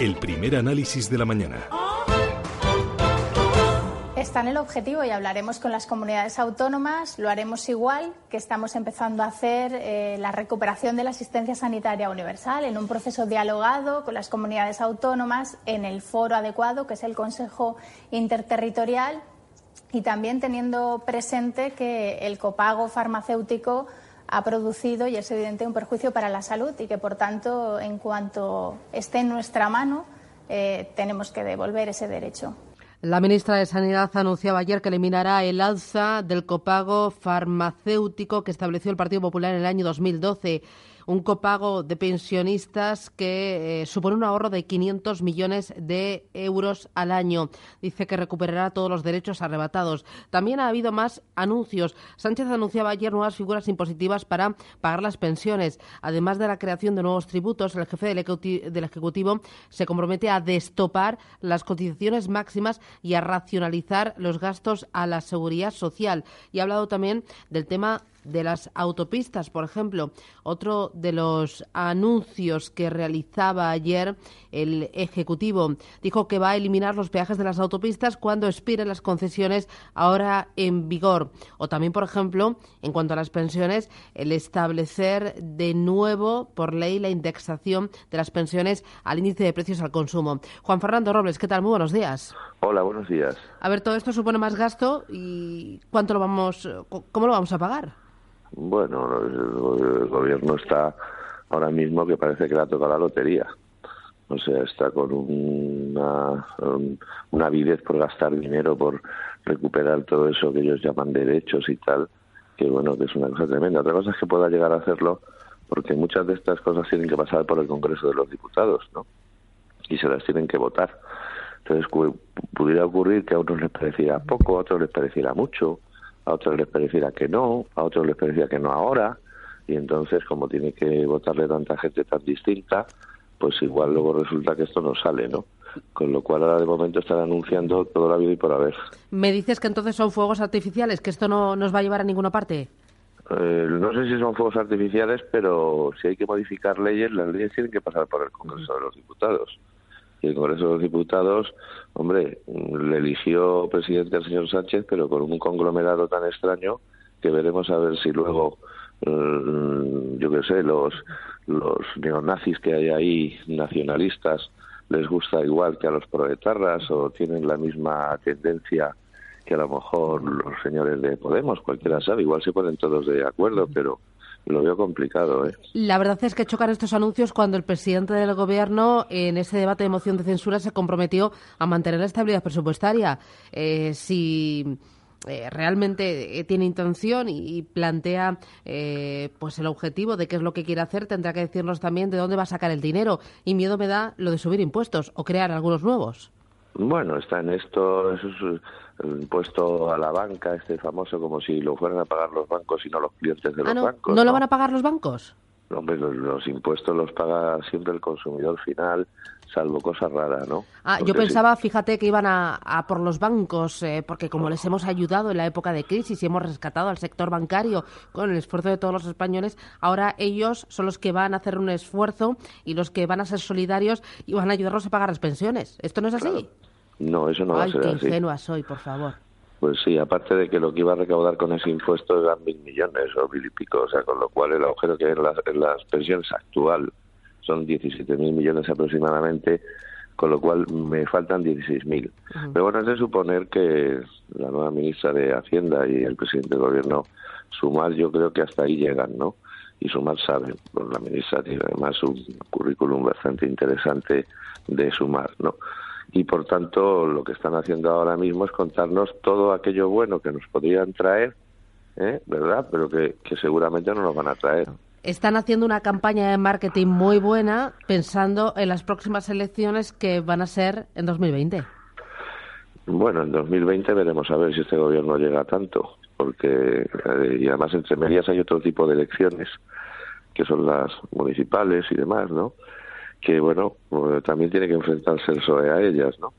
El primer análisis de la mañana. Está en el objetivo y hablaremos con las comunidades autónomas. Lo haremos igual que estamos empezando a hacer eh, la recuperación de la asistencia sanitaria universal en un proceso dialogado con las comunidades autónomas en el foro adecuado, que es el Consejo Interterritorial, y también teniendo presente que el copago farmacéutico ha producido y es evidente un perjuicio para la salud y que, por tanto, en cuanto esté en nuestra mano, eh, tenemos que devolver ese derecho. La ministra de Sanidad anunciaba ayer que eliminará el alza del copago farmacéutico que estableció el Partido Popular en el año 2012 un copago de pensionistas que eh, supone un ahorro de 500 millones de euros al año. Dice que recuperará todos los derechos arrebatados. También ha habido más anuncios. Sánchez anunciaba ayer nuevas figuras impositivas para pagar las pensiones. Además de la creación de nuevos tributos, el jefe del Ejecutivo se compromete a destopar las cotizaciones máximas y a racionalizar los gastos a la seguridad social. Y ha hablado también del tema de las autopistas, por ejemplo. Otro de los anuncios que realizaba ayer el Ejecutivo dijo que va a eliminar los peajes de las autopistas cuando expiren las concesiones ahora en vigor. O también, por ejemplo, en cuanto a las pensiones, el establecer de nuevo por ley la indexación de las pensiones al índice de precios al consumo. Juan Fernando Robles, ¿qué tal? Muy buenos días. Hola, buenos días. A ver, todo esto supone más gasto y ¿cuánto lo vamos, cómo lo vamos a pagar? Bueno, el gobierno está ahora mismo que parece que le ha tocado la lotería. O sea, está con una, una avidez por gastar dinero, por recuperar todo eso que ellos llaman derechos y tal, que bueno, que es una cosa tremenda. Otra cosa es que pueda llegar a hacerlo porque muchas de estas cosas tienen que pasar por el Congreso de los Diputados, ¿no? Y se las tienen que votar. Entonces, pudiera ocurrir que a unos les pareciera poco, a otros les pareciera mucho, a otros les pareciera que no, a otros les parecía que no ahora, y entonces como tiene que votarle tanta gente tan distinta, pues igual luego resulta que esto no sale, ¿no? Con lo cual ahora de momento están anunciando todo la vida y por haber. ¿Me dices que entonces son fuegos artificiales, que esto no nos va a llevar a ninguna parte? Eh, no sé si son fuegos artificiales, pero si hay que modificar leyes, las leyes tienen que pasar por el Congreso de los Diputados y el Congreso de los Diputados, hombre, le eligió presidente al señor Sánchez, pero con un conglomerado tan extraño que veremos a ver si luego, mm, yo qué sé, los, los neonazis que hay ahí, nacionalistas, les gusta igual que a los proletarras o tienen la misma tendencia que a lo mejor los señores de Podemos, cualquiera sabe, igual se ponen todos de acuerdo, pero lo veo complicado. ¿eh? La verdad es que chocan estos anuncios cuando el presidente del Gobierno, en ese debate de moción de censura, se comprometió a mantener la estabilidad presupuestaria. Eh, si eh, realmente eh, tiene intención y, plantea pues el objetivo de qué es lo que quiere hacer, tendrá que decirnos también de dónde va a sacar el dinero. Y miedo me da lo de subir impuestos o crear algunos nuevos. Bueno, está en esto, eso es el impuesto a la banca, este famoso, como si lo fueran a pagar los bancos y no los clientes de ah, los bancos. ¿No, lo van a pagar los bancos? Hombre, los, impuestos los paga siempre el consumidor final, salvo cosas raras, ¿no? Ah, yo pensaba, fíjate, que iban a, por los bancos, eh, porque como les hemos ayudado en la época de crisis y hemos rescatado al sector bancario con el esfuerzo de todos los españoles, ahora ellos son los que van a hacer un esfuerzo y los que van a ser solidarios y van a ayudarlos a pagar las pensiones. ¿Esto no es así? No, eso no va a ser qué ingenua soy, por favor. Pues sí, aparte de que lo que iba a recaudar con ese impuesto eran mil millones o mil y pico, o sea, con lo cual el agujero que hay en las, en las pensiones actual son 17 mil millones aproximadamente, con lo cual me faltan 16 mil. Pero bueno, es de suponer que la nueva ministra de Hacienda y el presidente del gobierno sumar, yo creo que hasta ahí llegan, ¿no? Y sumar saben, pues la ministra tiene además un currículum bastante interesante de sumar, ¿no? Y por tanto lo que están haciendo ahora mismo es contarnos todo aquello bueno que nos podrían traer, ¿eh? ¿verdad? Pero que, seguramente no nos van a traer. están haciendo una campaña de marketing muy buena pensando en las próximas elecciones que van a ser en 2020. Bueno, en 2020 veremos a ver si este gobierno llega a tanto, porque eh, y además entre medias hay otro tipo de elecciones que son las municipales y demás, ¿no? Que bueno, pues, también tiene que enfrentarse el PSOE a ellas, ¿no?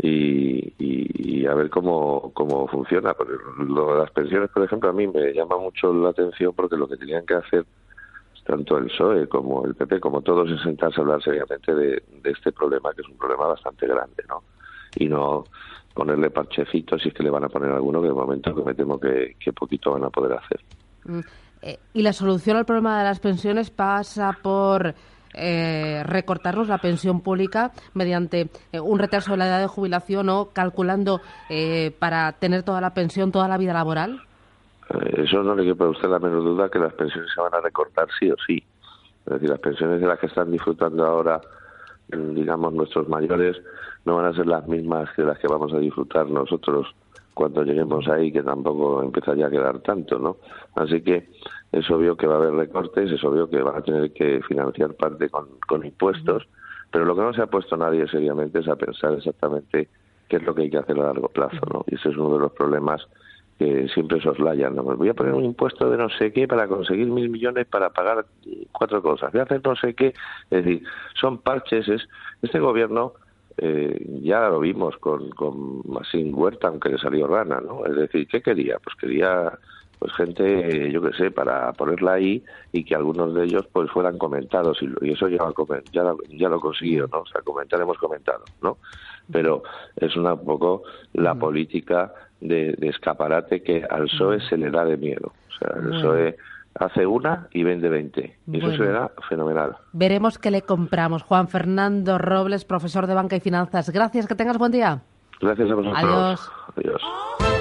Y, y, a ver cómo, cómo funciona. Lo de las pensiones, por ejemplo, a mí me llama mucho la atención porque lo que tenían que hacer tanto el PSOE como el PP, como todos, es sentarse a hablar seriamente de, este problema, que es un problema bastante grande, ¿no? Y no ponerle parchecitos si es que le van a poner alguno, que de momento que me temo que, poquito van a poder hacer. Mm, eh, ¿Y la solución al problema de las pensiones pasa por eh, recortarnos la pensión pública mediante eh, un retraso de la edad de jubilación o calculando eh, para tener toda la pensión toda la vida laboral? Eh, eso no le quepa a usted la menor duda que las pensiones se van a recortar sí o sí. Es decir, las pensiones de las que están disfrutando ahora, mm, digamos, nuestros mayores, no van a ser las mismas que las que vamos a disfrutar nosotros cuando lleguemos ahí, que tampoco empieza ya a quedar tanto, ¿no? Así que es obvio que va a haber recortes, es obvio que van a tener que financiar parte con, con impuestos, pero lo que no se ha puesto nadie seriamente es a pensar exactamente qué es lo que hay que hacer a largo plazo, ¿no? Y ese es uno de los problemas que siempre soslayan. ¿no? Voy a poner un impuesto de no sé qué para conseguir mil millones para pagar cuatro cosas. Voy a hacer no sé qué. Es decir, son parches. Es, este gobierno eh, ya lo vimos con, con Masín Huerta, aunque le salió rana, ¿no? Es decir, ¿qué quería? Pues quería pues gente, yo qué sé, para ponerla ahí y que algunos de ellos pues fueran comentados y, eso ya, ya, ya lo consiguió, ¿no? O sea, comentar hemos comentado, ¿no? Pero es una poco la política de, escaparate que al PSOE se le da de miedo. O sea, el PSOE hace una y vende 20. Y eso será fenomenal. Veremos qué le compramos. Juan Fernando Robles, profesor de Banca y Finanzas. Gracias, que tengas buen día. Gracias a vosotros. Adiós. Adiós.